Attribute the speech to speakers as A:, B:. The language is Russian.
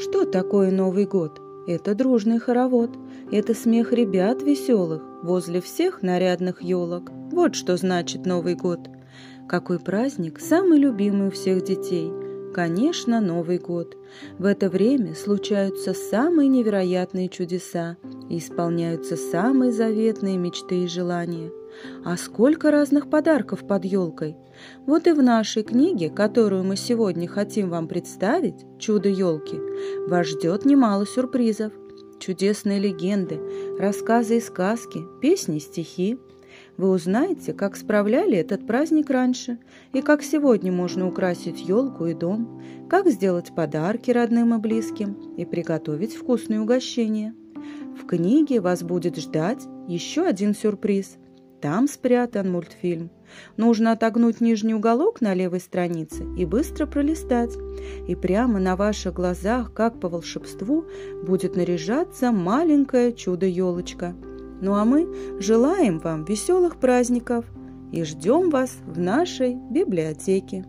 A: Что такое Новый год? Это дружный хоровод, это смех ребят веселых возле всех нарядных елок. Вот что значит Новый год. Какой праздник самый любимый у всех детей? Конечно, Новый год. В это время случаются самые невероятные чудеса и исполняются самые заветные мечты и желания. А сколько разных подарков под елкой! Вот и в нашей книге, которую мы сегодня хотим вам представить, «Чудо елки», вас ждет немало сюрпризов. Чудесные легенды, рассказы и сказки, песни и стихи. Вы узнаете, как справляли этот праздник раньше, и как сегодня можно украсить елку и дом, как сделать подарки родным и близким и приготовить вкусные угощения. В книге вас будет ждать еще один сюрприз – там спрятан мультфильм. Нужно отогнуть нижний уголок на левой странице и быстро пролистать. И прямо на ваших глазах, как по волшебству, будет наряжаться маленькое чудо-елочка. Ну а мы желаем вам веселых праздников и ждем вас в нашей библиотеке.